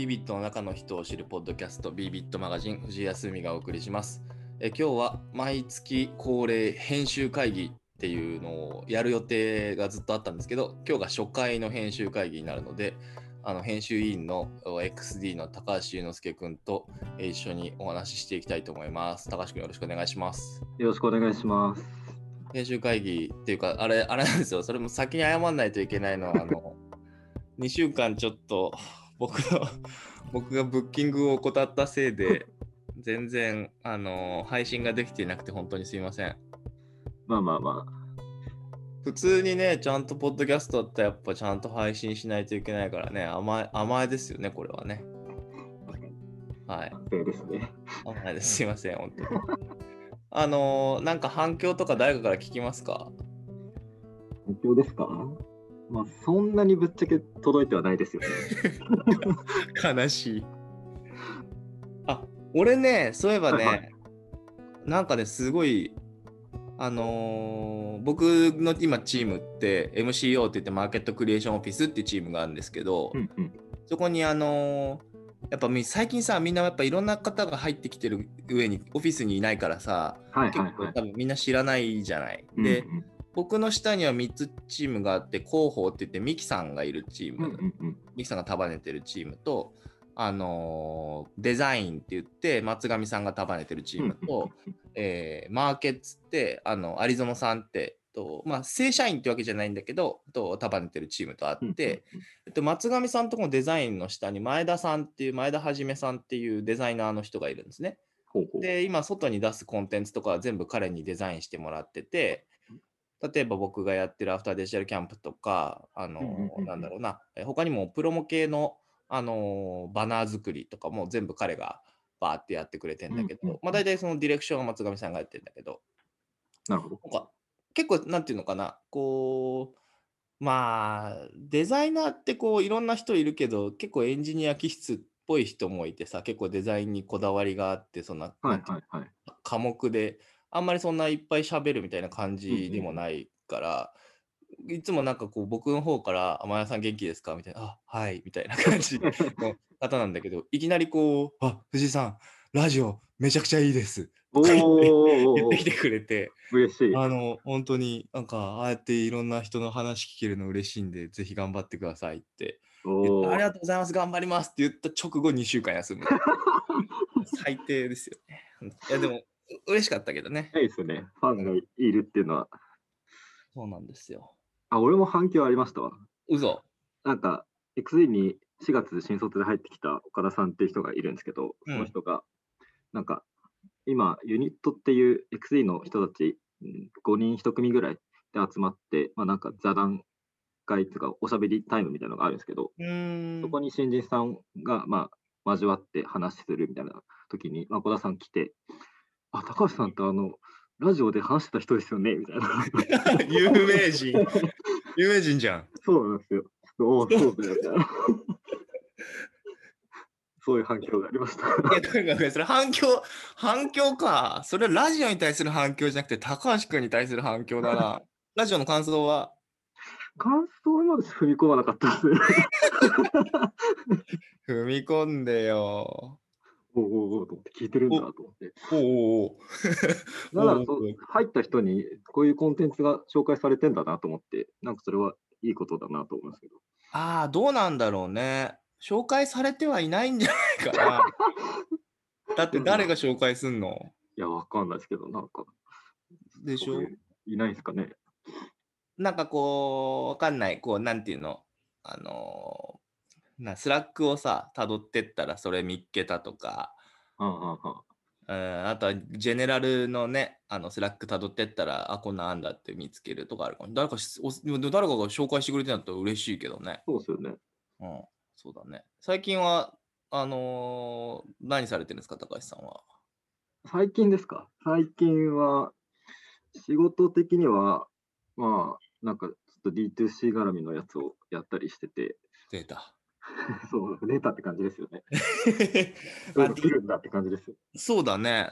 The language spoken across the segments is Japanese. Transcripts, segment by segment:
ビビットの中の人を知るポッドキャスト、ビビットマガジン、藤井康美がお送りします。え今日は毎月恒例編集会議っていうのをやる予定がずっとあったんですけど、今日が初回の編集会議になるので、あの編集委員の XD の高橋祐之介君とえ一緒にお話ししていきたいと思います。高橋君よろしくお願いします。よろしくお願いします。編集会議っていうか、あれ、あれなんですよ。それも先に謝らないといけないのは、あの、2週間ちょっと僕の、僕がブッキングを怠ったせいで、全然、あの、配信ができていなくて、本当にすいません。まあまあま普通にね、ちゃんとポッドキャストってやっぱちゃんと配信しないといけないからね、甘え、甘えですよね、これはね。はいですね。甘えです。すいません、本当に。あの、なんか反響とか誰かから聞きますか？反響ですか？まあそんなにぶっちゃけ届いてはないですよね。悲しい。あ、俺ね、そういえばね、はいはなんかね、すごい、あのー僕の今チームって MCO って言ってマーケットクリエーションオフィスっていうチームがあるんですけど、うんうん。そこにあのーやっぱみ最近さみんなやっぱいろんな方が入ってきてる上にオフィスにいないからさ、はいはいはい。結構多分みんな知らないじゃない。で、うん僕の下には3つチームがあって広報って言ってミキさんがいるチーム、うんうんうん。ミキさんが束ねてるチームと、あのーデザインって言って松上さんが束ねてるチームと、えーマーケッツってあの有園さんってと、まあ、正社員ってわけじゃないんだけどと束ねてるチームとあうんって、えっと、松上さんとこのデザインの下に前田さんっていう前田はじめさんっていうデザイナーの人がいるんですね。ほうほう。で今外に出すコンテンツとかは全部彼にデザインしてもらってて例えば僕がやってるアフターデジタルキャンプとかあのなんだろうなえ他にもプロモ系のあのバナー作りとかも全部彼がバーってやってくれてんだけど、まあ大体そのディレクションは松上さんがやってるんだけどなるほど。なんか結構なんていうのかなこうまあデザイナーってこういろんな人いるけど結構エンジニア気質っぽい人もいてさ結構デザインにこだわりがあってそんな,、はないはいはい。科目であんまりそんないっぱい喋るみたいな感うんじでもないから、いつもなんかこう僕の方から「天谷さん元気ですか?」みたいな「あはい」みたいな感じの方なんだけどいきなりこう「あ藤井さんラジオめちゃくちゃいいです」お とか言ってお 言ってきてくれて嬉しい。あの本当になんかああやっていろんな人の話聞けるの嬉しいんでぜひ頑張ってくださいってありがとうございます頑張りますって言った直後2週間休む。最低ですよね。いやでもう嬉しかったけどねいいですね。ファンがいるっていうのは。そうなんですよあ、俺も反響ありましたわ。嘘なんか、XD に4月新卒で入ってきた岡田さんっていう人がいるんですけど、その人が、なんか、今、ユニットっていう XD の人たちうん5人1組ぐらいで集まって、まあなんか座談会とかおしゃべりタイムみたいなのがあるんですけど、そこに新人さんが、まあ、交わって話するみたいな時に、まあ、小田さん来て、あ、高橋さんってあの、ラジオで話してた人ですよね？みたいな。有名人有名人じゃんそうなんですよ。おお、そうだよ、みたいな。そういう反響がありました。いやとにかくそれ反響反響かそれはラジオに対する反響じゃなくて高橋君に対する反響だなラジオの感想は？感想まで踏み込まなかったですね。踏み込んでよおおおおと思って聞いてるんだと思って。おおおだから入った人にこういうコンテンツが紹介されてんだなと思って、なんかそれはいいことだなと思いますけど。ああどうなんだろうね。紹介されてはいないんじゃないかな。だって誰が紹介すんの？いや、わかんないですけど、なんか、でしょ？いないですかね。なんかこう、わかんない、こう、なんていうの、あのーな、 Slack をさ、辿ってったらそれ見っけたとか、はあはあはあうん、あとは general のね、あの Slack 辿ってったら、あ、こんなんあんだって見つけるとかあるかも。誰かしお誰かが紹介してくれてんだったら嬉しいけどね。そうですよね。うん、そうだね。最近は、あのー何されてるんですか、高橋さんは？最近ですか？最近は、仕事的には、まあ、なんかちょっと D2C 絡みのやつをやったりしてて、データ。そう、データって感じですよね。そうまあるんだって感じです。そうだね。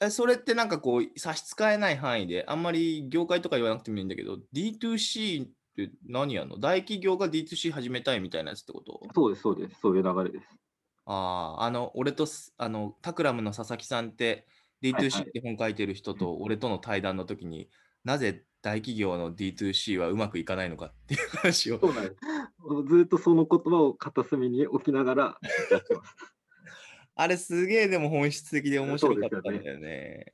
えそれってなんかこう差し支えない範囲であんまり業界とか言わなくてもいいんだけど D2C って何やんの？大企業が D2C 始めたいみたいなやつってこと？そうです、そうです。そういう流れです。ああ、あの、俺とす、あの、タクラムの佐々木さんって、はいは D2C っい。て本書いてる人と俺との対談の時になぜ大企業の D2C はうまくいかないのかっていう話をそうなんです。ずっとその言葉を片隅に置きながらやってます。あれすげえでも本質的で面白かったんそうですだよね。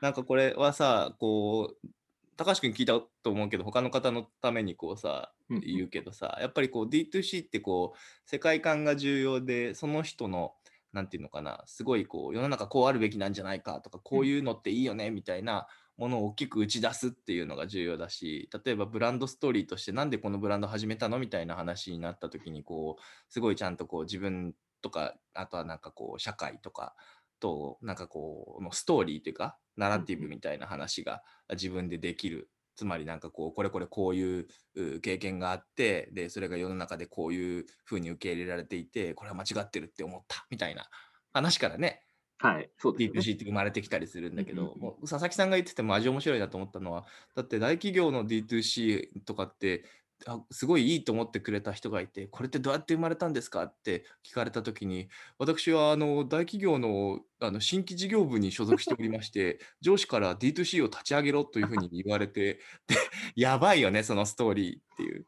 なんかこれはさ、こう、高橋君聞いたと思うけど、他の方のためにこうさ、うんうん言うけどさ、やっぱりこう D2C ってこう、世界観が重要で、その人の、なんていうのかな、すごいこう、世の中こうあるべきなんじゃないかとか、こういうのっていいよねみたいなものを大きく打ち出すっていうのが重要だし、例えばブランドストーリーとしてなんでこのブランド始めたのみたいな話になった時に、こう、すごいちゃんとこう自分とか、あとはなんかこう、社会とかと、なんかこう、のストーリーというか、ナラティブみたいな話が自分でできる。つまりなんかこう、これこれこういうう経験があって、で、それが世の中でこういうふうに受け入れられていて、これは間違ってるって思ったみたいな話からね、はい、そうですね。D2C って生まれてきたりするんだけど、うんうんうんもう佐々木さんが言ってても味面白いなと思ったのは、だって大企業の D2C とかって、あすごいいいと思ってくれた人がいて、これってどうやって生まれたんですかって聞かれたときに、私はあの大企業のあの新規事業部に所属しておりまして、上司から D2C を立ち上げろというふうに言われて、でやばいよね、そのストーリーっていう。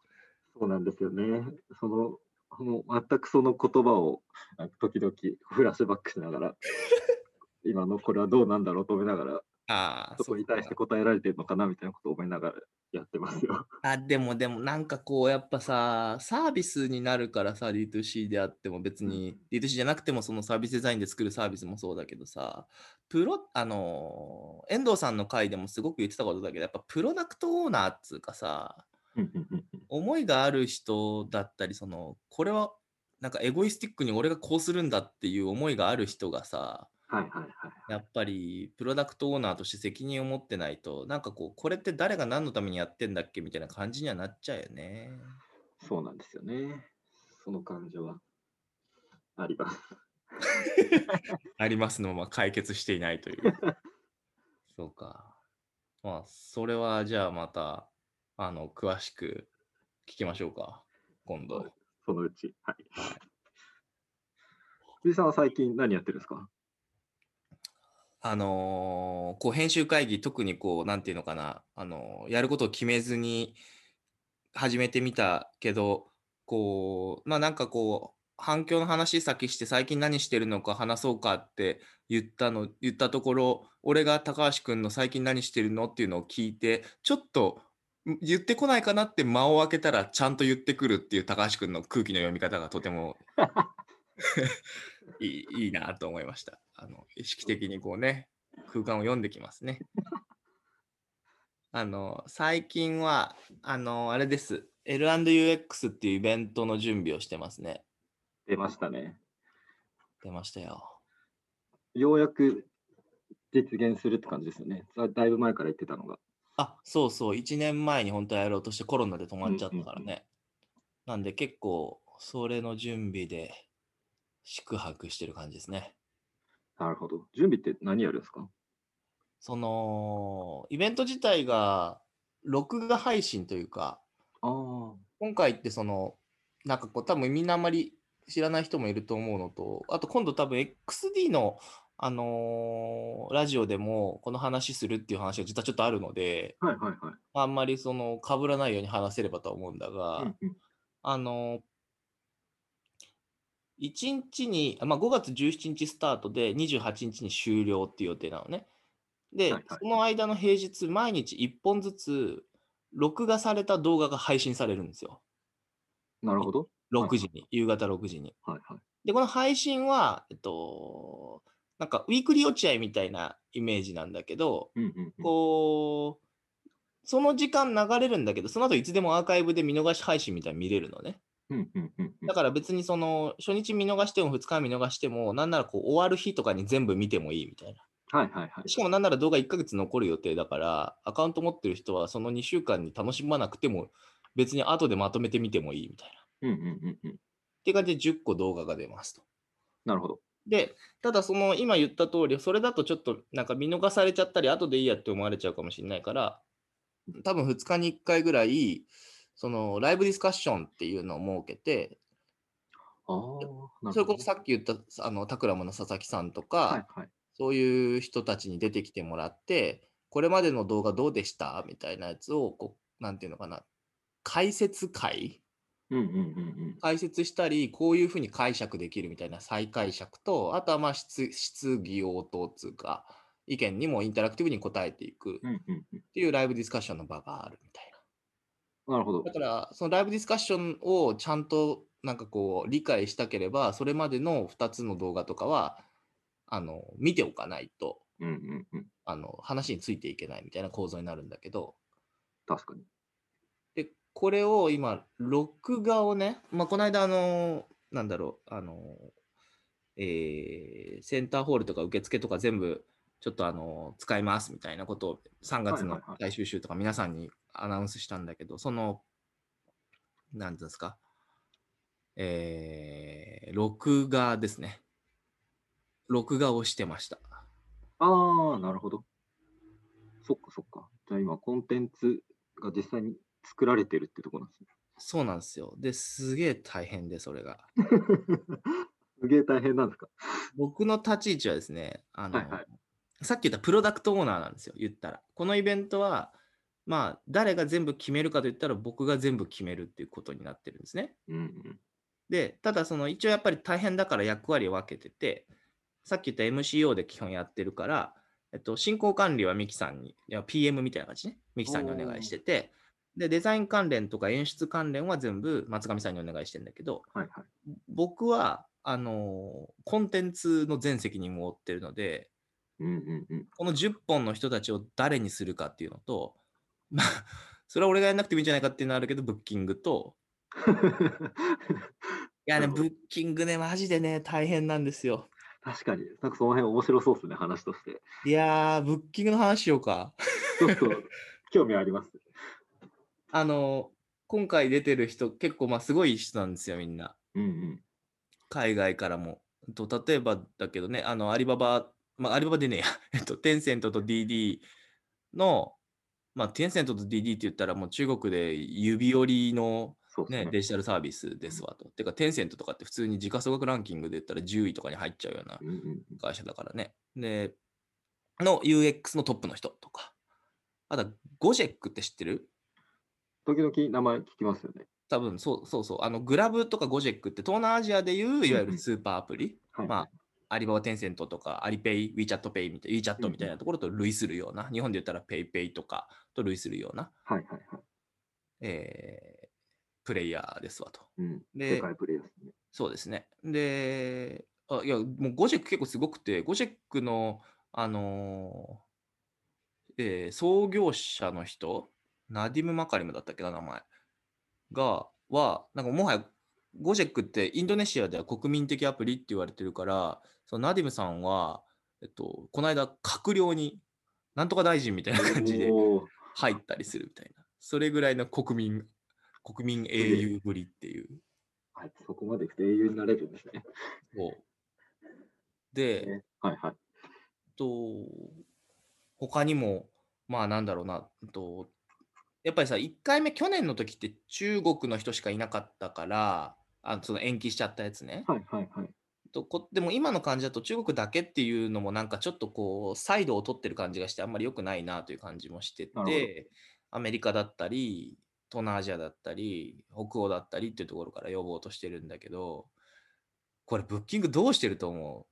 そうなんですよね。その、もう全くその言葉を時々フラッシュバックしながら、今のこれはどうなんだろうと思いながら、ああ、そこに対して答えられてるのかなみたいなことを思いながらやってますよ。あ、でもでもなんかこうやっぱさ、サービスになるからさ、D2C であっても別に、D2C じゃなくてもそのサービスデザインで作るサービスもそうだけどさ、プロ、あのー遠藤さんの回でもすごく言ってたことだけど、やっぱプロダクトオーナーっつうかさ、うんうんうんうん思いがある人だったり、その、これはなんかエゴイスティックに俺がこうするんだっていう思いがある人がさ、はいはいはい。やっぱりプロダクトオーナーとして責任を持ってないと、なんかこう、これって誰が何のためにやってんだっけみたいな感じにはなっちゃうよね。そうなんですよね。その感情はあります。ありますのまま解決していないという。そうか。まあ、それはじゃあまた、あの、詳しく聞きましょうか。今度。そのうち。はい。藤井さんは最近何やってるんですか？あのーこう編集会議、特にこう、なんていうのかな、あのーやることを決めずに始めてみたけど、こう、まあなんかこう、反響の話先して最近何してるのか話そうかって言ったの、言ったところ、俺が高橋君の最近何してるのっていうのを聞いて、ちょっとん言ってこないかなって間を空けたらちゃんと言ってくるっていう高橋君の空気の読み方がとても いいいいなと思いました。あの意識的にこうね、空間を読んできますね。あの、最近は、あの、あれです。L&UX っていうイベントの準備をしてますね。出ましたね。出ましたよ。ようやく実現するって感じですよね。だだいぶ前から言ってたのが。あ、そうそう、1年前に本当はやろうとしてコロナで止まっちゃったからね。なんで結構、それの準備で宿泊してる感じですね。なるほど。準備って何やるんですか？その、イベント自体が録画配信というか、ああ。今回ってその、なんかこう、多分みんなあんまり知らない人もいると思うのと、あと今度多分 XD の、あのーラジオでもこの話するっていう話が実はちょっとあるので、はいはいはい。あんまりその被らないように話せればとは思うんだが、うんうんあのー、1日に、あまあ、5月17日スタートで28日に終了っていう予定なのね。で、はいはいその間の平日、毎日1本ずつ、録画された動画が配信されるんですよ。なるほど。6時に、夕方6時に。はいはい。で、この配信は、えっと、なんかウィークリー落合みたいなイメージなんだけど、うんうんうんこう、その時間流れるんだけど、その後いつでもアーカイブで見逃し配信みたいに見れるのね。うんうんうんうんだから別にその初日見逃しても2日見逃しても、なんならこう終わる日とかに全部見てもいいみたいな。はいはいはい。しかもなんなら動画1ヶ月残る予定だから、アカウント持ってる人はその2週間に楽しまなくても、別に後でまとめてみてもいいみたいな。っうんうんうんうん。ていう感じで10個動画が出ますと。なるほど。で、ただその今言った通り、それだとちょっとなんか見逃されちゃったり、後でいいやって思われちゃうかもしれないから、多分2日に1回ぐらい、そのライブディスカッションっていうのを設けて、あ。それこそさっき言ったあのタクラムの佐々木さんとか、はいはい。そういう人たちに出てきてもらって、これまでの動画どうでした？みたいなやつをこう、なんていうのかな、解説会解説したり、こういうふうに解釈できるみたいな再解釈と、あとはまあ質質疑応答つうか、意見にもインタラクティブに答えていくっ。ていうライブディスカッションの場があるみたいな。なるほどだ。から、そのライブディスカッションをちゃんとなんかこう理解したければ、それまでの2つの動画とかは、あの、見ておかないと。あの、話についていけないみたいな構造になるんだけど、確かに。で、これを今、録画をね、まあ、この間、あの、なんだろう、あの、えーセンターホールとか受付とか全部、ちょっとあの、使いますみたいなことを3月のはいはいはい最終週とか皆さんにアナウンスしたんだけど、その、なんていうんですか、えー録画ですね。録画をしてました。ああ、なるほど。そっかそっか。じゃあ今、コンテンツが実際に作られてるってとこなんですね。そうなんですよ。で、すげえ大変で、それが。すげえ大変なんですか？僕の立ち位置はですね、あの、はいはいさっき言ったプロダクトオーナーなんですよ、言ったら。このイベントは、まあ、誰が全部決めるかといったら、僕が全部決めるっていうことになってるんですね。うんうん。で、ただ、その、一応やっぱり大変だから役割を分けてて、さっき言った MCO で基本やってるから、えっと、進行管理はミキさんに、PM みたいな感じね、ミキさんにお願いしてて、で、デザイン関連とか演出関連は全部松上さんにお願いしてるんだけど、はいはい。僕は、あのコンテンツの全責任を負ってるので、うんうんうん。この10本の人たちを誰にするかっていうのと、まあ、それは俺がやんなくてもいいんじゃないかっていうのはあるけど、ブッキングと、いやね、ブッキングね、マジでね、大変なんですよ。確かに、なんかその辺面白そうですね、話として。いやー、ブッキングの話しようか。ちょっと興味あります。あの、今回出てる人、結構まあすごい人なんですよ、みんな。うんうん。海外からも。と例えばだけどね、あの、アリババ、まあ、アリババでねえや、えっと、テンセントと DD の、まあ、テンセントと DD って言ったらもう中国で指折りの、ね、ね。デジタルサービスですわと。てか、テンセントとかって普通に時価総額ランキングで言ったら10位とかに入っちゃうような会社だからね。で、の UX のトップの人とか。あとは、ゴジェックって知ってる？時々名前聞きますよね。多分そうそうそう。あの、グラブとかゴジェックって東南アジアでいういわゆるスーパーアプリ？はい。まあ、アリババテンセントとか、アリペイ、WeChat Pay みたいな、WeChat みたいなところと類するような、日本で言ったら PayPay とかと類するような、はいはいはい。えープレイヤーですわと。うん。で世界プレイヤーですね。そうですね。で、あいや、もうゴジェック結構すごくて、ゴジェックの、あのーえー創業者の人、ナディム・マカリムだったっけな、名前が、は、なんかもはや、ゴジェックってインドネシアでは国民的アプリって言われてるから、そのナディムさんは、えっと、この間、閣僚に、なんとか大臣みたいな感じで入ったりするみたいな、それぐらいの国民、国民英雄ぶりっていう。はい、そこまで英雄になれるんですね。そうで、ねはいはい。と、他にも、まあなんだろうな、うんと、やっぱりさ、1回目、去年の時って中国の人しかいなかったから、あその延期しちゃったやつね。はいはいはい。とこでも今の感じだと中国だけっていうのもなんかちょっとこう、サイドを取ってる感じがしてあんまり良くないなという感じもしてて、アメリカだったり、東南アジアだったり、北欧だったりっていうところから呼ぼうとしてるんだけど、これブッキングどうしてると思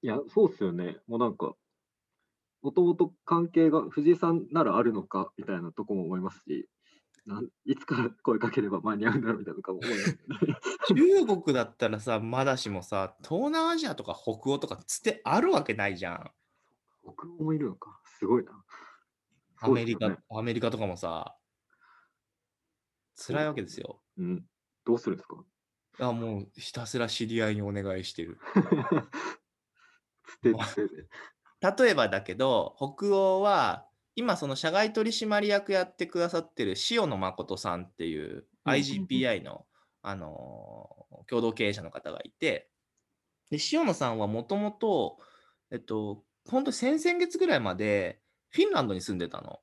いや、そうっすよね。もうなんか、もともと関係が藤井さんならあるのかみたいなとこも思いますし、なんいつから声かければ間に合うんだろうみたいなとかも思いますよね。う 中国だったらさ、まだしもさ、東南アジアとか北欧とかつってあるわけないじゃん。北欧もいるのか。すごいな。アメリカ、ねアメリカとかもさ、辛いわけですよ。うん。どうするんですか？いや、もうひたすら知り合いにお願いしてる。つてつてで。例えばだけど、北欧は、今その社外取締役やってくださってる塩野誠さんっていう IGPI の、あのー共同経営者の方がいて、で塩野さんはもともと、えっと、本当に先々月ぐらいまでフィンランドに住んでたの。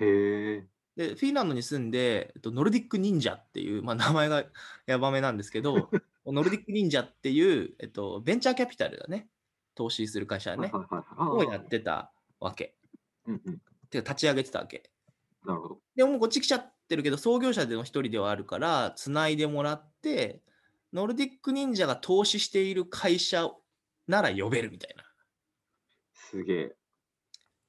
へえ。で、フィンランドに住んで、えっと、ノルディック忍者っていう、まあ、名前がやばめなんですけど、ノルディック忍者っていう、えっと、ベンチャーキャピタルだね。投資する会社だね。をやってたわけ。うんうん。てか立ち上げてたわけ。なるほど。でももうこっち来ちゃってるけど、創業者での一人ではあるから、つないでもらって、ノルディック忍者が投資している会社なら呼べるみたいな。すげえ。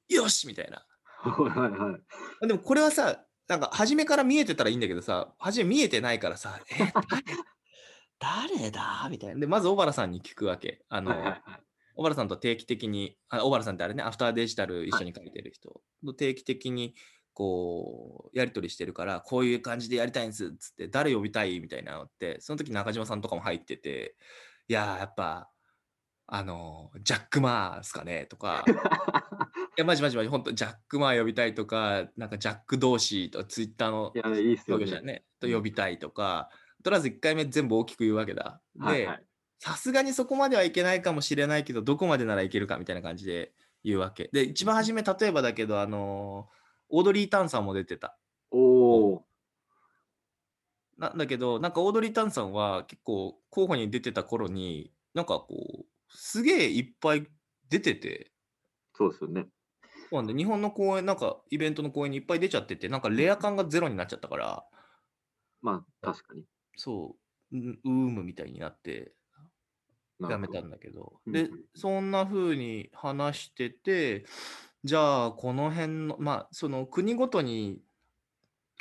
よしみたいな。はいはいはい。でもこれはさ、なんか初めから見えてたらいいんだけどさ、初め見えてないからさ、え、誰 誰だ？みたいな。で、まず小原さんに聞くわけ。あの、はいはいはい。小原さんと定期的に、あ小原さんってあれね、アフターデジタル一緒に書いてる人と定期的にこう、やり取りしてるから、こういう感じでやりたいんですっつって、誰呼びたいみたいなのって、その時中島さんとかも入ってて、いやー、やっぱ、あの、ジャック・マーですかねとか、いや、マジマジマジ、本当ジャック・マー呼びたいとか、なんかジャック同士とツイッターのいや、いいっすよ創業者ね。ね、と呼びたいとか、とりあえず1回目全部大きく言うわけだ。ではいはい。さすがにそこまではいけないかもしれないけど、どこまでならいけるかみたいな感じで言うわけ。で、一番初め、例えばだけど、あのーオードリー・タンさんも出てた。おお。なんだけど、なんかオードリー・タンさんは結構候補に出てた頃に、なんかこう、すげえいっぱい出てて、そうですよね。そうなんで日本の公演、なんかイベントの公演にいっぱい出ちゃってて、なんかレア感がゼロになっちゃったから、まあ、確かに。そう、うームみたいになって、やめたんだけど。でうんうん、そんな風に話してて、じゃあ、この辺の、まあ、その国ごとに、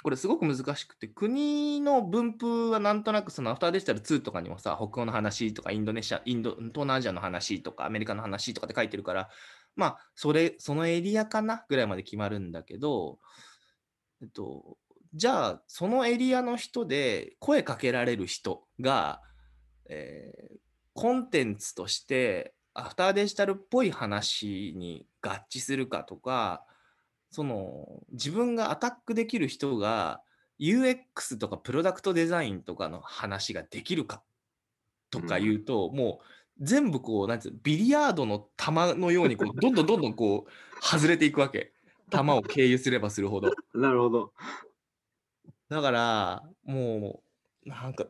これすごく難しくて、国の分布はなんとなく、そのアフターデジタル2とかにもさ、北欧の話とか、インドネシア、インド、東南アジアの話とか、アメリカの話とかって書いてるから、まあ、それ、そのエリアかなぐらいまで決まるんだけど、えっと、じゃあ、そのエリアの人で声かけられる人が、えーコンテンツとしてアフターデジタルっぽい話に合致するかとか、その自分がアタックできる人が UX とかプロダクトデザインとかの話ができるかとか言うと、もう全部こう、なんつうのビリヤードの球のようにこう、どんどんどんどんこう、外れていくわけ。球を経由すればするほど。なるほど。だから、もう、なんか、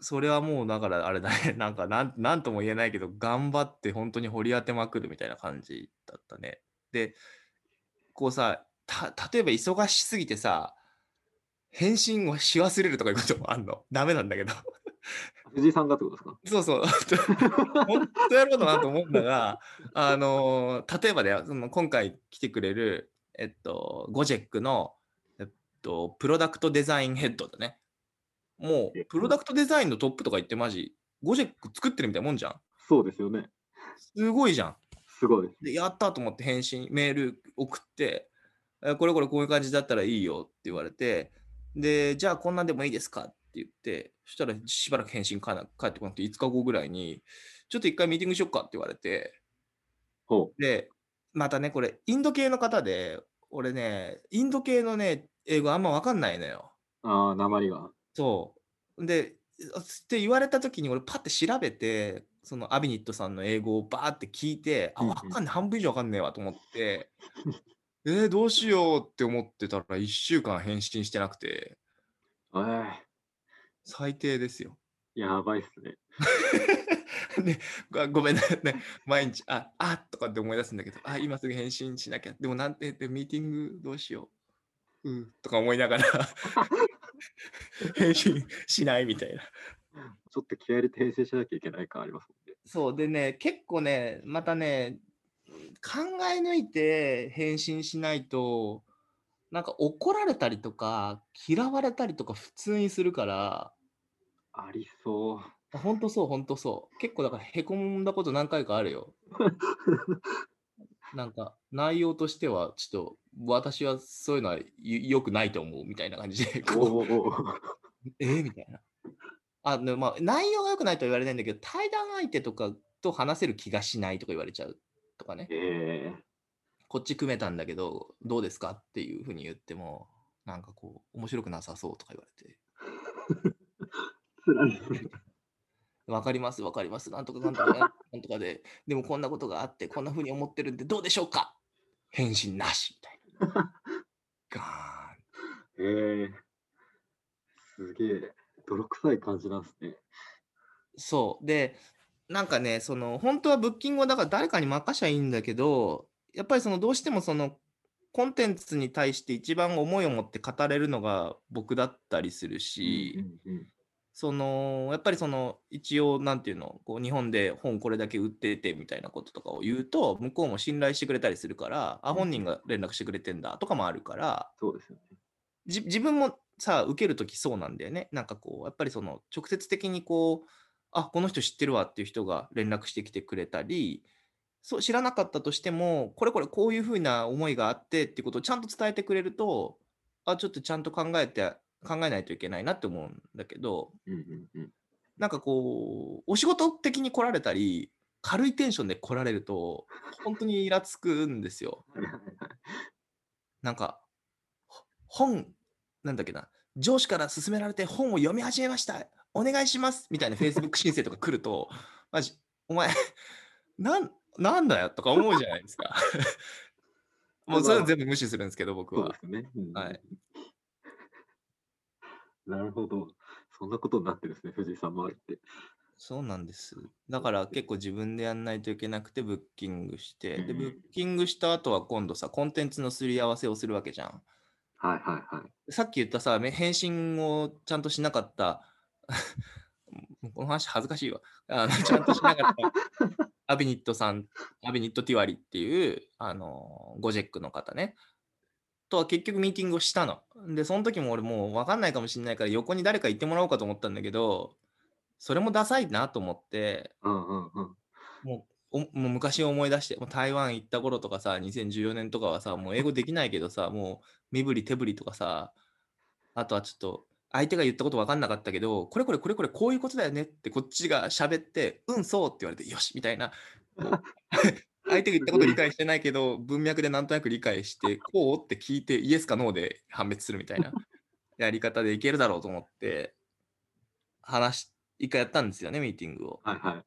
それはもう、だからあれだね、なんかなん、なんとも言えないけど、頑張って本当に掘り当てまくるみたいな感じだったね。で、こうさ、た、例えば忙しすぎてさ、返信をし忘れるとかいうこともあんの？ダメなんだけど。藤井さんがってことですか？そうそう。本当やろうなと思うんだが、あのー例えばだよ、その今回来てくれる、えっと、ゴジェックの、えっと、プロダクトデザインヘッドだね。もえう、プロダクトデザインのトップとか言ってマジ、ゴジェック作ってるみたいなもんじゃん。そうですよね。すごいじゃん。すごいです。で、やったと思って返信、メール送って、えこれこれこういう感じだったらいいよって言われて、で、じゃあこんなんでもいいですかって言って、そしたらしばらく返信かな返ってこなくて、5日後ぐらいに、ちょっと一回ミーティングしよっかって言われて、ほで、またね、これ、インド系の方で、俺ね、インド系のね、英語あんまわかんないのよ。う。ああ、鉛が。そう。で、って言われた時に俺パッて調べて、そのアビニットさんの英語をバーって聞いて、あ、わかんない、半分以上わかんねえわと思って、えーどうしようって思ってたら1週間返信してなくて、え最低ですよ。えやばいっすね。ね、ごごめんね、ね毎日、あ、あとかって思い出すんだけど、あ、今すぐ返信しなきゃ。でもなんて言って、ミーティングどうしよう。うん、とか思いながら、返信しないみたいな。ちょっと気合い入れて編成しなきゃいけない感ありますもんね。そうでね、結構ね、またね、考え抜いて返信しないと、なんか怒られたりとか、嫌われたりとか普通にするから、ありそう。ほんとそう、ほんとそう。結構だからへこんだこと何回かあるよ。なんか内容としては、ちょっと私はそういうのはよくないと思うみたいな感じで、おこう。えー？みたいな。あでまあ、内容が良くないとは言われないんだけど、対談相手とかと話せる気がしないとか言われちゃうとかね。ええこっち組めたんだけど、どうですかっていうふうに言っても、なんかこう、面白くなさそうとか言われて。わかります、わかります、なんとかなんとかね。なんとかで、でもこんなことがあって、こんなふうに思ってるんで、どうでしょうか？返信なしみたいな。ガーン。ええすげえ、泥臭い感じなんですね。そう。で、なんかね、その、本当はブッキングをだから誰かに任しゃいいんだけど、やっぱりその、どうしてもその、コンテンツに対して一番思いを持って語れるのが僕だったりするし、うんうんそのやっぱりその一応なんていうのこう日本で本これだけ売っててみたいなこととかを言うと向こうも信頼してくれたりするからあうん本人が連絡してくれてんだとかもあるからそうですよね。じ自分もさ受けるときそうなんだよねなんかこうやっぱりその直接的にこうあこの人知ってるわっていう人が連絡してきてくれたりそう知らなかったとしてもこれこれこういうふうな思いがあってっていうことをちゃんと伝えてくれるとあちょっとちゃんと考えて考えないといけないなって思うんだけどうんうんうん。なんかこう、お仕事的に来られたり、軽いテンションで来られると、本当にイラつくんですよ。なんか、ほ本、なんだっけな、上司から勧められて本を読み始めました、お願いしますみたいな Facebook 申請とか来ると、マジ、お前、なん、なんだよとか思うじゃないですか。もうそれ全部無視するんですけど、僕はね。うんはい。なるほど。そんなことになってるんですね、藤井さん周りって。そうなんです。だから結構自分でやんないといけなくてブッキングして、で、うんブッキングした後は今度さ、コンテンツのすり合わせをするわけじゃん。はいはいはい。さっき言ったさ、め返信をちゃんとしなかった、この話恥ずかしいわ。あのちゃんとしなかったアビニットさん、アビニット・ティワリっていう、あの、ゴジェックの方ね。とは結局ミーティングをしたの。で、その時も俺もう分かんないかもしれないから横に誰か行ってもらおうかと思ったんだけど、それもダサいなと思って、うんうんうん。もうおもう昔を思い出して、もう台湾行った頃とかさ、2014年とかはさ、もう英語できないけどさ、もう身振り手振りとかさ、あとはちょっと相手が言ったこと分かんなかったけど、これこれこれこれこういうことだよねってこっちが喋って、うんそうって言われて、よしみたいな。相手が言ったこと理解してないけど、文脈でなんとなく理解して、こうって聞いて、イエスかノーで判別するみたいな やり方でいけるだろうと思って、話し、一回やったんですよね、ミーティングを。はいはい。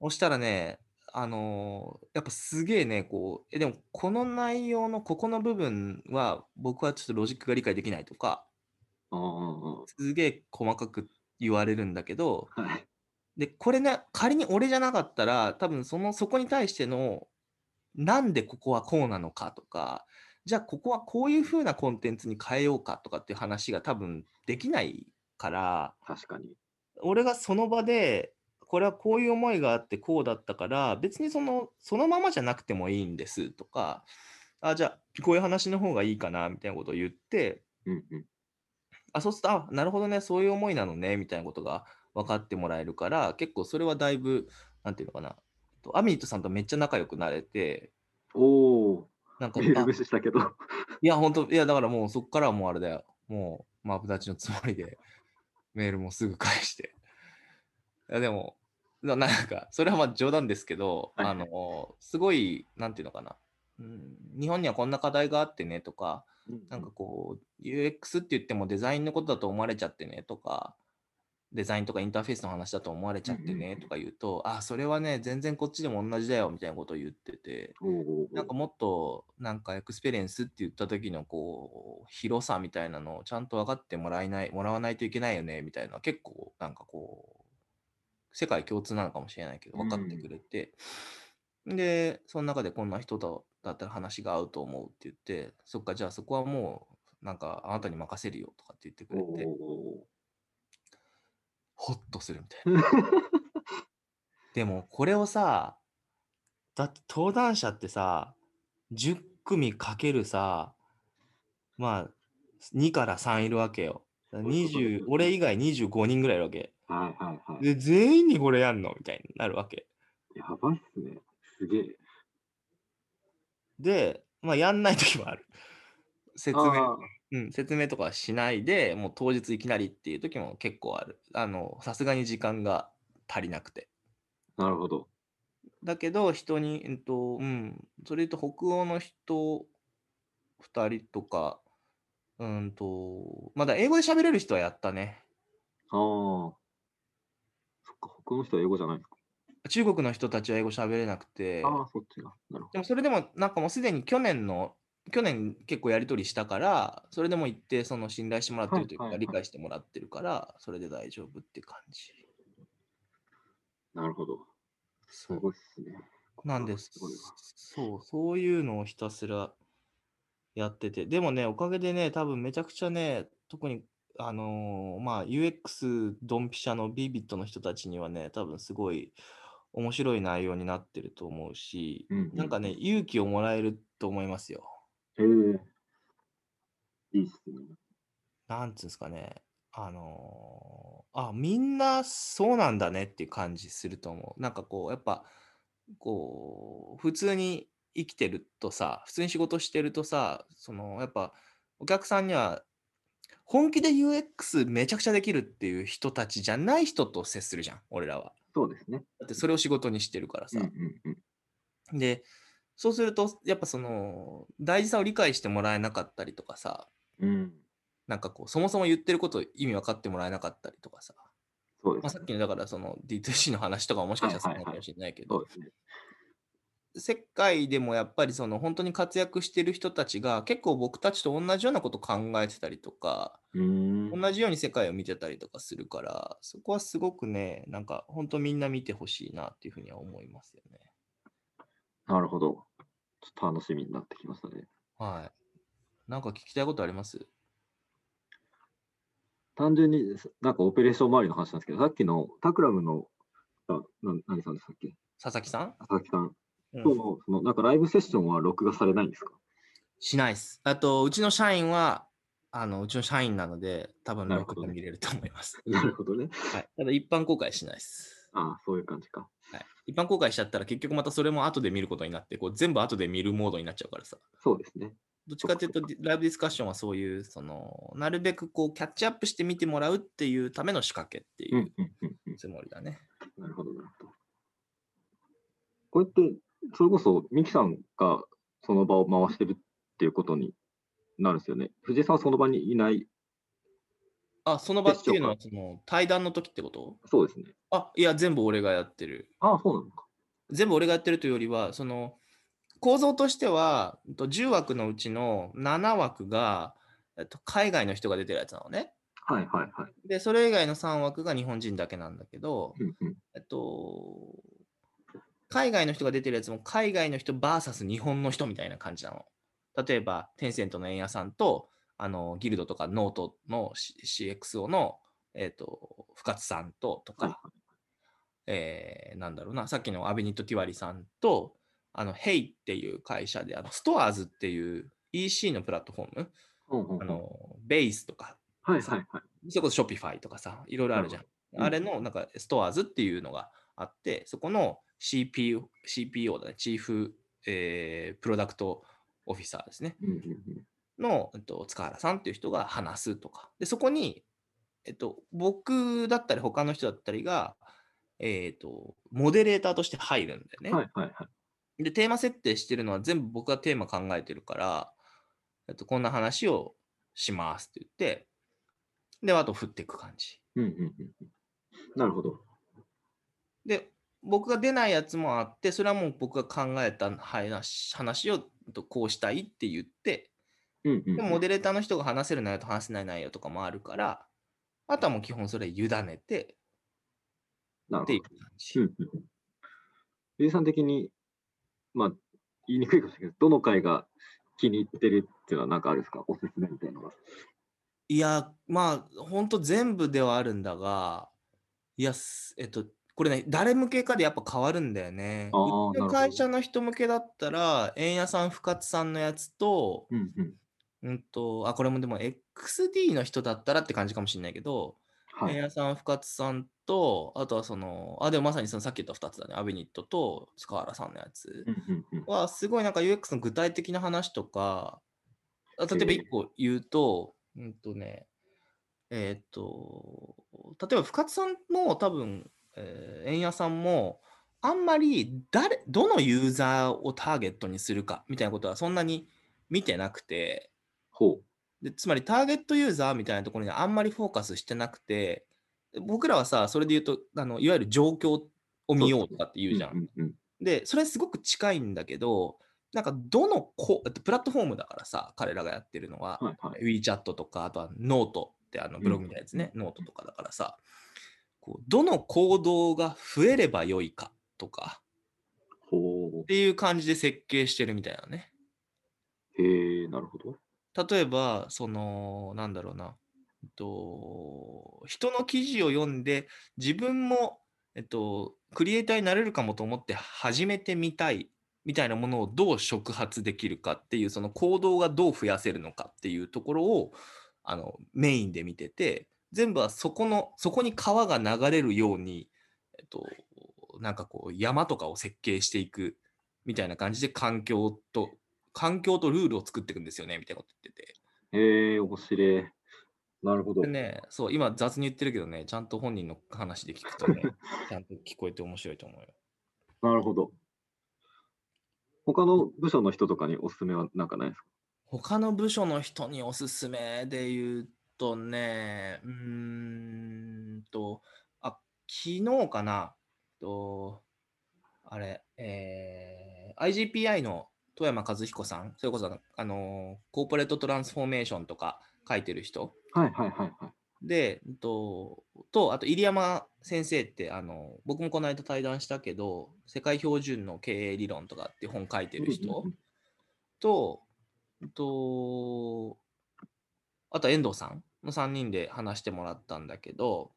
そしたらね、あのーやっぱすげえね、こう、え、でもこの内容のここの部分は僕はちょっとロジックが理解できないとか。すげえ細かく言われるんだけど、はい。で、これね、仮に俺じゃなかったら、多分その、そこに対しての、なんでここはこうなのかとか、じゃあここはこういう風なコンテンツに変えようかとかっていう話が多分できないから、確かに。俺がその場で、これはこういう思いがあってこうだったから、別にそのそのままじゃなくてもいいんですとか、あじゃあこういう話の方がいいかなみたいなことを言って、うんうん。あそうすると、あなるほどね、そういう思いなのねみたいなことが分かってもらえるから、結構それはだいぶ、なんていうのかな、とアミットさんとめっちゃ仲良くなれて、おお。なんか、メしたけど。いや、本当いや、だからもうそこからはもうあれだよ。もう、マブダチのつもりで、メールもすぐ返して。いや、でも、ななんか、それはまあ冗談ですけど、はいあの、すごい、なんていうのかな、うん、日本にはこんな課題があってねとか、なんかこう、UX って言ってもデザインのことだと思われちゃってねとか、デザインとかインターフェースの話だと思われちゃってねとか言うと、あ、それはね、全然こっちでも同じだよみたいなことを言ってて。なんかもっとなんかエクスペリエンスって言った時のこう広さみたいなのをちゃんと分かってもらえないもらわないといけないよねみたいな結構なんかこう世界共通なのかもしれないけど分かってくれて、でその中でこんな人とだったら話が合うと思うって言ってそっかじゃあそこはもうなんかあなたに任せるよとかって言ってくれて。おホッとするみたいな。でもこれをさだって登壇者ってさ10組かけるさまあ2から3いるわけよ。そういうことですよ20ね俺以外25人ぐらいいるわけ。はいはいはい。で全員にこれやんのみたいになるわけ。やばいっすね。すげえ。で、まあやんない時もある。説明あ、うん、説明とかはしないでもう当日いきなりっていう時も結構ある。あのさすがに時間が足りなくて。なるほど。だけど、人に、えっと、うん、それと北欧の人2人とか、うんと、まだ英語で喋れる人はやったね。ああ。そっか、他の人は英語じゃないですか。中国の人たちは英語喋れなくて、ああ、そっちが。なるほでもそれでもなんかもうすでに去年の、去年結構やり取りしたから、それでも一定その信頼してもらってるというか、はいはいはい理解してもらってるから、それで大丈夫って感じ。なるほど。すそうごいっすね。なんです。そう、そういうのをひたすらやってて、でもね、おかげでね、多分めちゃくちゃね、特に、あのーまあ、UX ドンピシャのビビットの人たちにはね、多分すごい面白い内容になってると思うし、うんうんなんかね、勇気をもらえると思いますよ。へえ。いいっすね。なんつうんですかね。あのーあ、みんなそうなんだねっていう感じすると思う。なんかこう、やっぱ、こう、普通に生きてるとさ、普通に仕事してるとさ、その、やっぱ、お客さんには、本気で UX めちゃくちゃできるっていう人たちじゃない人と接するじゃん、俺らは。そうですね。だってそれを仕事にしてるからさ。うんうんうん。で、そうすると、やっぱその、大事さを理解してもらえなかったりとかさ、うん。なんかこう、そもそも言ってること意味分かってもらえなかったりとかさ、まあ、そうですね。さっきのだからその D2C の話とかももしかしたらそうなのかもしれないけど。世界でもやっぱりその本当に活躍してる人たちが結構僕たちと同じようなこと考えてたりとか、うーん。同じように世界を見てたりとかするから、そこはすごくね、なんか本当みんな見てほしいなっていうふうには思いますよね。なるほど。ちょっと楽しみになってきましたね。はい。なんか聞きたいことあります？単純に、なんかオペレーション周りの話なんですけど、さっきのタクラムの、あな何さんでしたっけ？佐々木さん、佐々木さんうんとの、その、なんかライブセッションは録画されないんですか？しないです。あと、うちの社員は、あのうちの社員なので、多分録画見れると思います。なるほどね。はい、ただ一般公開しないです。ああ、そういう感じか。はい、一般公開しちゃったら結局またそれも後で見ることになってこう全部後で見るモードになっちゃうからさそうですね。どっちかというとライブディスカッションはそういうそのなるべくこうキャッチアップして見てもらうっていうための仕掛けっていう。つもりだね、なるほど、なるほど。こうやって、それこそ、ミキさんがその場を回してるっていうことになるんですよね。藤井さんはその場にいない。あその場っていうのはでその対談の時ってこと？そうですね。あいや全部俺がやってるああ、そうなのか。全部俺がやってるというよりはその構造としてはえっと10枠のうちの7枠が、えっと、海外の人が出てるやつなのねはいはいはい。でそれ以外の3枠が日本人だけなんだけど、うんうん。えっと、海外の人が出てるやつも海外の人 VS 日本の人みたいな感じなの。例えば、 Tencent の円屋さんと、あの GUILD とかノートの CXO の、えっと深津さんととか、はいえーなんだろうな、さっきのアベニット・ティワリさんと、あの、 hey っていう会社で、あの STORES っていう EC のプラットフォーム、ほうほうほうあのベースとか、はいはいはい。それこそ Shopify とかさ、いろいろあるじゃん。うんあれのなんか STORES っていうのがあって、そこの CPO, CPO だね、チーフ、えープロダクトオフィサーですね。うんうんうん。の、えっと、塚原さんっていう人が話すとか。で、そこに、えっと、僕だったり他の人だったりが、えっと、モデレーターとして入るんだよね。はいはいはい。で、テーマ設定してるのは全部僕がテーマ考えてるから、えっと、こんな話をしますって言って、で、あと振っていく感じ。うんうんうんうん。なるほど。で、僕が出ないやつもあって、それはもう僕が考えた話話をとこうしたいって言って、うんうんうん。でもモデレーターの人が話せる内容と話せない内容とかもあるから、あとはもう基本それ委ねてっていう。感じ。うんうんさん的に、まあ、言いにくいかもしれないけど、どの回が気に入ってるっていうのは何かあるんですか？おすすめみたいなのが。いや、まあ、ほんと全部ではあるんだが、いや、すえっと、これね、誰向けかでやっぱ変わるんだよね。会社の人向けだったら、円屋さん、深津さんのやつと、うんうん。うんと、あ、これもでも XD の人だったらって感じかもしれないけど、はい。円屋さん、深津さんと、あとはその、あ、でもまさにそのさっき言った2つだね、アベニットと塚原さんのやつ。は、すごいなんか UX の具体的な話とか、あ例えばへえ1個言うと、うんとね、えーっと、例えば深津さんも多分、えー、円屋さんも、あんまり誰、どのユーザーをターゲットにするかみたいなことはそんなに見てなくて、ほう。でつまりターゲットユーザーみたいなところにあんまりフォーカスしてなくて、僕らはさ、それで言うと、あのいわゆる状況を見ようとかって言うじゃん。うんうんうん。で、それすごく近いんだけど、なんかどのこえっとプラットフォームだからさ、彼らがやってるのは、はいはい。WeChat とか、あとはノートってあのブログみたいなやつね、ノートとかだからさ、こうどの行動が増えればよいかとかほっていう感じで設計してるみたいなね。う。へえ、なるほど。例えば、その、なんだろうな、えっと、人の記事を読んで、自分も、えっと、クリエイターになれるかもと思って始めてみたいみたいなものをどう触発できるかっていう、その行動がどう増やせるのかっていうところをあのメインで見てて、全部はそこの、そこに川が流れるように、えっと、なんかこう山とかを設計していくみたいな感じで環境と環境とルールを作っていくんですよねみたいなこと言ってて。へえ、面白い。なるほどで。ね、そう、今雑に言ってるけどね、ちゃんと本人の話で聞くとね、ちゃんと聞こえて面白いと思うよ。なるほど。他の部署の人とかにおすすめはなんかないですか？他の部署の人におすすめで言うとね、うーんと、あ、昨日かな、と、あれ、えー IGPI の富山和彦さん、それこそ、あの、コーポレートトランスフォーメーションとか書いてる人。はいはいはいはい。で、うんと、とあと入山先生ってあの、僕もこの間対談したけど、世界標準の経営理論とかって本書いてる人。と、うんと、あと遠藤さんの3人で話してもらったんだけど、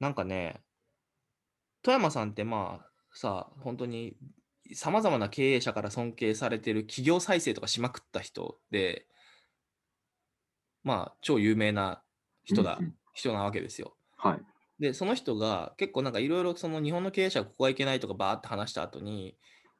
なんかね、富山さんってまあさ、本当にさまざまな経営者から尊敬されてる企業再生とかしまくった人で、まあ超有名な人だ、人なわけですよ。はい。で、その人が結構なんかいろいろその日本の経営者がここはいけないとかバーって話した後に、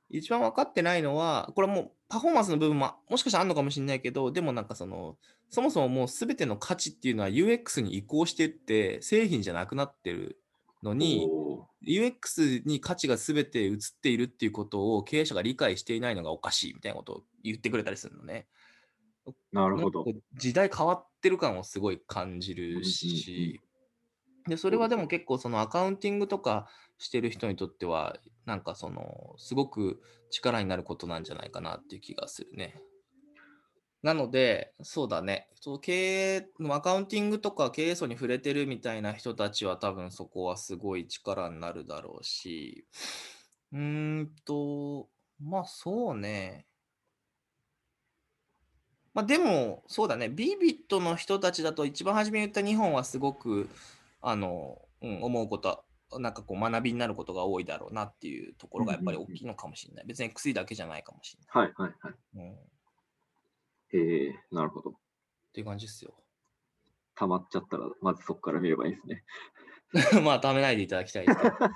一番分かってないのは、これはもうパフォーマンスの部分ももしかしたらあるのかもしれないけど、でもなんかその、そもそももう全ての価値っていうのは UX に移行していって製品じゃなくなってるのに、お UX に価値が全て移っているっていうことを経営者が理解していないのがおかしいみたいなことを言ってくれたりするのね。ーなるほど時代変わってる感をすごい感じるし、でそれはでも結構そのアカウンティングとかしてる人にとってはなんかそのすごく力になることなんじゃないかなっていう気がするね。なので、そうだね、そう経営のアカウンティングとか経営層に触れてるみたいな人たちは多分そこはすごい力になるだろうし、うーんと、まあそうね。まあでも、そうだね、ビビットの人たちだと一番初めに言った日本はすごく、あの、うん、思うことは、なんかこう学びになることが多いだろうなっていうところがやっぱり大きいのかもしれない。別に薬だけじゃないかもしはいはいはい。れない。うん、っえー、なるほど。ていう感じですよ。溜まっちゃったら、まずそこから見ればいいですね。まあ、ためないでいただきたいですけど、は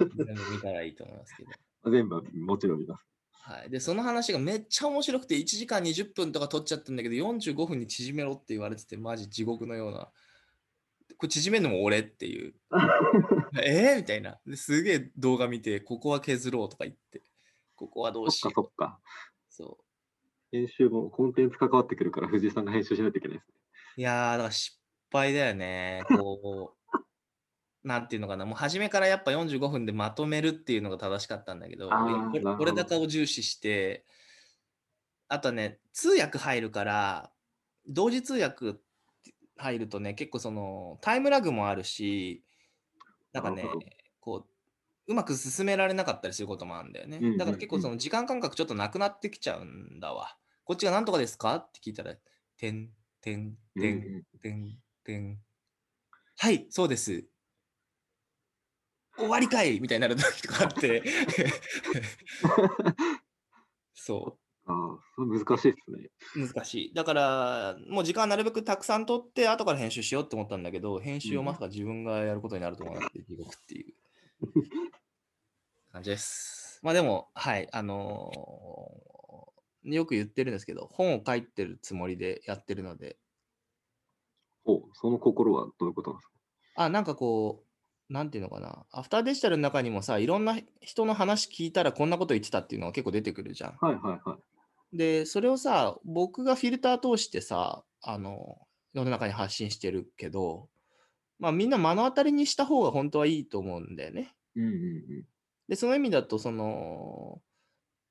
い、全部見たらいいと思いますけど。全部もちろん見ます。はい、で、その話がめっちゃ面白くて、1時間20分とか取っちゃったんだけど、45分に縮めろって言われてて、マジ地獄のような。これ縮めるのも俺っていう。えー、みたいな。ですげえ動画見て、ここは削ろうとか言って、ここはどうしそよう。っかそっか。そ編集もコンテンツ関わってくるから、藤井さんが編集しないといけないですね。う。いやー、だから失敗だよね。こう、なんていうのかな、もう初めからやっぱ45分でまとめるっていうのが正しかったんだけど、これなるほどこれ高を重視して、あとね、通訳入るから、同時通訳入るとね、結構そのタイムラグもあるし、なんかねこう、うまく進められなかったりすることもあるんだよね。だから結構その時間感覚ちょっとなくなってきちゃうんだわ。こっちが何とかですか？って聞いたら、てん、てん、てん、うんてん、てん。はい、そうです。終わりかいみたいになる時とかあって。そああ、それ難しいですね。う、難しい。だから、もう時間なるべくたくさん取って、後から編集しようって思ったんだけど、編集をまさか自分がやることになると思わなくて、地獄っていう 感じです。まあでも、はい、あのーよく言ってるんですけど、本を書いてるつもりでやってるので、おその心はどういうことなんですか？あ、なんかこう、なんていうのかな、アフターデジタルの中にもさ、いろんな人の話聞いたらこんなこと言ってたっていうのが結構出てくるじゃん。はいはいはい。で、それをさ、僕がフィルター通してさ、あの、世の中に発信してるけど、まあみんな目の当たりにした方が本当はいいと思うんだよね。うんうんで、その意味だと、その、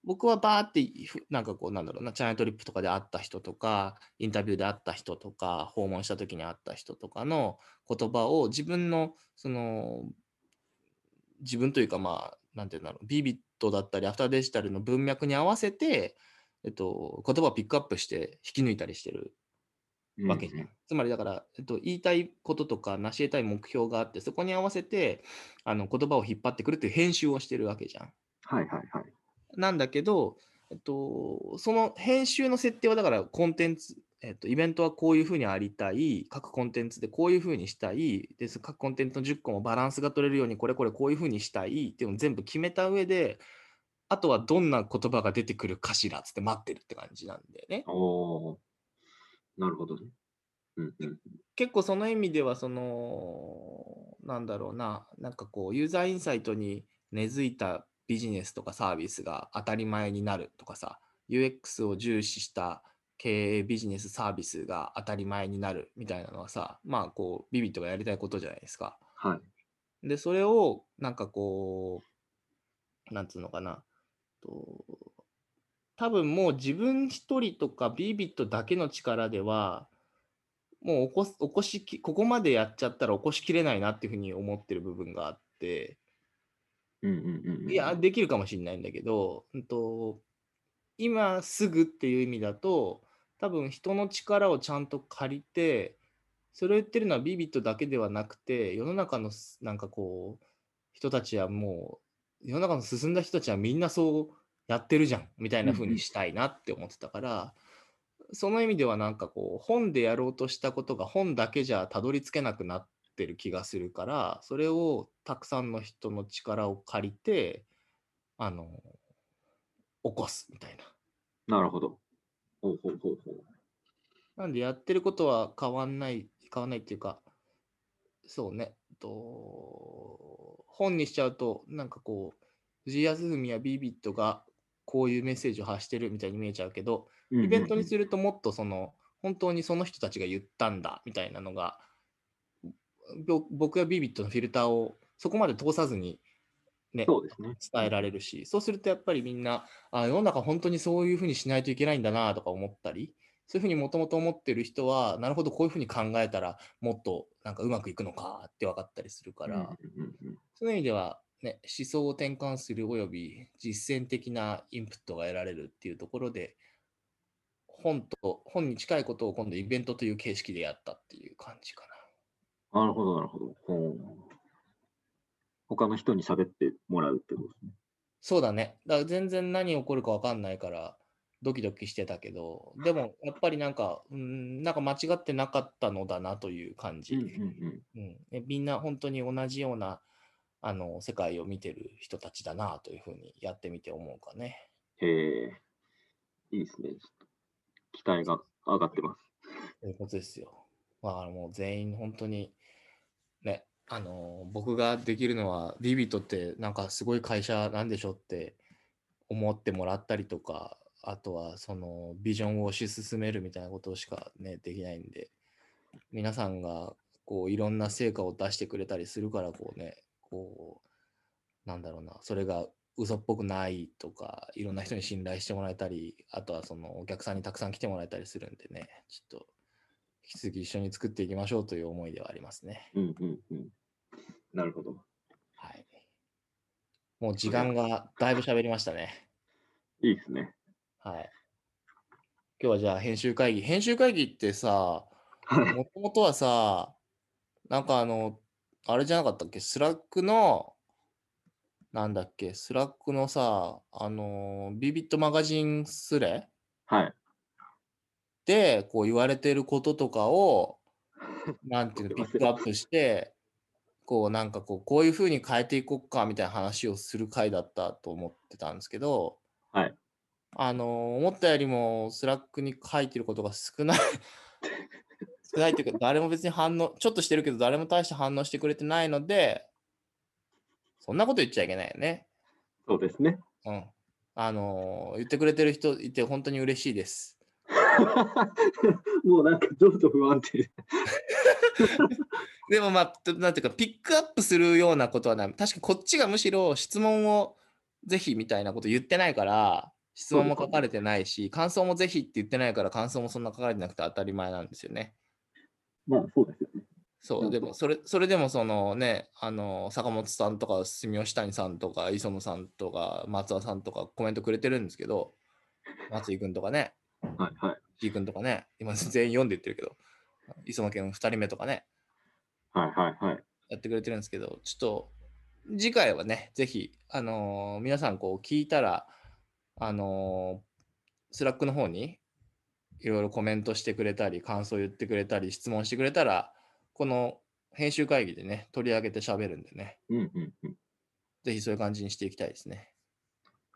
僕はバーってふ、なんかこう、なんだろうな、チャイナトリップとかで会った人とか、インタビューで会った人とか、訪問した時に会った人とかの言葉を自分の、その、自分というか、まあ、なんていうんだろう、ビビットだったり、アフターデジタルの文脈に合わせて、えっと、言葉をピックアップして引き抜いたりしてるわけじゃん。つまりだから、えっと、言いたいこととか成し得たい目標があって、そこに合わせてあの言葉を引っ張ってくるっていう編集をしてるわけじゃん。はいはいはい。なんだけど、えっと、その編集の設定はだからコンテンツ、えっと、イベントはこういうふうにありたい、各コンテンツでこういうふうにしたい、で各コンテンツの10個もバランスが取れるように、これこれこういうふうにしたいっていうのを全部決めた上で、あとはどんな言葉が出てくるかしらっつって待ってるって感じなんだよね。なるほどね。うんうん。結構その意味ではそのなんだろうななんかこうユーザーインサイトに根付いたビジネスとかサービスが当たり前になるとかさ UX を重視した経営ビジネスサービスが当たり前になるみたいなのはさまあこうビビットがやりたいことじゃないですか。はい。でそれをなんかこうなんつうのかなと多分もう自分一人とかビビットだけの力ではもう起こす起こしきここまでやっちゃったら起こしきれないなっていうふうに思ってる部分があって。いやできるかもしれないんだけど、うんと、今すぐっていう意味だと多分人の力をちゃんと借りてそれを言ってるのはビビットだけではなくて世の中のなんかこう人たちはもう世の中の進んだ人たちはみんなそうやってるじゃんみたいな風にしたいなって思ってたから、その意味ではなんかこう本でやろうとしたことが本だけじゃたどり着けなくなってる気がするからそれをたくさんの人の力を借りてあの起こすみたいな。なるほど。ほうほうほうほう。なんでやってることは変わんない、変わんないっていうか、そうね、と本にしちゃうと、なんかこう、藤井康文やビビットがこういうメッセージを発してるみたいに見えちゃうけど、イベントにするともっとその、本当にその人たちが言ったんだみたいなのが、ぼ僕やビビットのフィルターをそこまで通さずに、ね、そうですね。伝えられるし、そうするとやっぱりみんな、あ世の中本当にそういうふうにしないといけないんだなとか思ったり、そういうふうにもともと思ってる人は、なるほど、こういうふうに考えたらもっとなんかうまくいくのかって分かったりするから、そういう意味では、ね、思想を転換するおよび実践的なインプットが得られるっていうところで、本と、本に近いことを今度イベントという形式でやったっていう感じかな。なるほど、なるほど。ほう他の人に喋ってもらうってことですね。そうだね。だから全然何起こるか分かんないから、ドキドキしてたけど、でもやっぱりなんか、うん、なんか間違ってなかったのだなという感じ。うんうんうんでみんな本当に同じようなあの世界を見てる人たちだなというふうにやってみて思うかね。うん。へえ。いいですね。期待が上がってます。そういうことですよ。まあ、もう全員本当に、ね、あの、僕ができるのは、ビビットってなんかすごい会社なんでしょって思ってもらったりとか、あとはそのビジョンを推し進めるみたいなことしかね、できないんで、皆さんがこういろんな成果を出してくれたりするから、こうね、こう、なんだろうな、それが嘘っぽくないとか、いろんな人に信頼してもらえたり、あとはそのお客さんにたくさん来てもらえたりするんでね、ちょっと引き続き一緒に作っていきましょうという思いではありますね。うんうんうん。なるほど。はい。もう時間がだいぶ喋りましたね。いいですね。はい。今日はじゃあ編集会議。編集会議ってさ、はい。もともとはさ、なんかあの、あれじゃなかったっけ？ Slack の、なんだっけ？ Slack のさ、あの、 beBit magazine スレはい。で、こう言われてることとかを、なんていうの、ピックアップして、こうなんかこう、こういうふうに変えていこうかみたいな話をする回だったと思ってたんですけど、はい。あの、思ったよりも Slack に書いてることが少ない 少ないっていうか、誰も別に反応、ちょっとしてるけど、誰も大して反応してくれてないので、そんなこと言っちゃいけないよね。そうですね。うん。あの、言ってくれてる人いて本当に嬉しいです。もうなんか情緒不安定。でもまあ、となんていうか、ピックアップするようなことはない。確かこっちがむしろ質問をぜひみたいなこと言ってないから、質問も書かれてないし、感想もぜひって言ってないから、感想もそんな書かれてなくて当たり前なんですよね。まあ、そうですよね。そう、でもそれ、それでもそのね、あの、坂本さんとか、住吉谷さんとか、磯野さんとか、松尾さんとかコメントくれてるんですけど、松井君とかね、はいはい。G 君とかね、今全員読んで言ってるけど、磯野家の2人目とかね、はいはいはい。やってくれてるんですけど、ちょっと次回はね、ぜひ、あのー皆さんこう聞いたら、あのースラックの方にいろいろコメントしてくれたり、感想言ってくれたり、質問してくれたら、この編集会議でね、取り上げて喋るんでね、うんうんうん。ぜひそういう感じにしていきたいですね。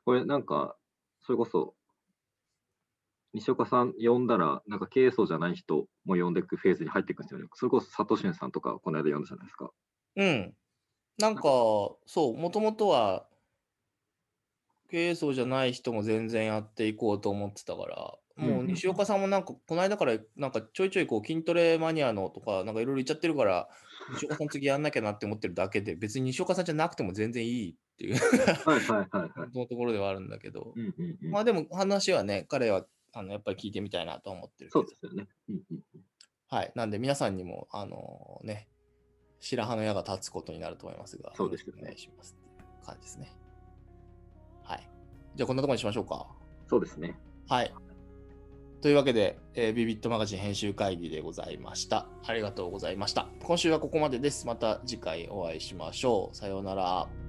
これなんか、それこそ、西岡さん呼んだら、なんか経営層じゃない人も呼んでいくフェーズに入っていくんですよね。それこそ佐藤俊さんとか、この間呼んだじゃないですか。うん。なんか、そう、もともとは、経営層じゃない人も全然やっていこうと思ってたから、もう西岡さんもなんか、この間からなんかちょいちょいこう筋トレマニアのとか、なんかいろいろ言っちゃってるから、西岡さん次やんなきゃなって思ってるだけで、別に西岡さんじゃなくても全然いいっていうはいはいはい のところではあるんだけど、うんうんうんまあでも話はね、彼はあのやっぱり聞いてみたいなと思ってるそうですよね。うんうんうんはい。なんで皆さんにも、あのね、白羽の矢が立つことになると思いますが、そうですよねお願いしますっていう感じですね。はい。じゃあこんなところにしましょうか。そうですね。はい。というわけで、えービビットマガジン編集会議でございました。ありがとうございました。今週はここまでです。また次回お会いしましょう。さようなら。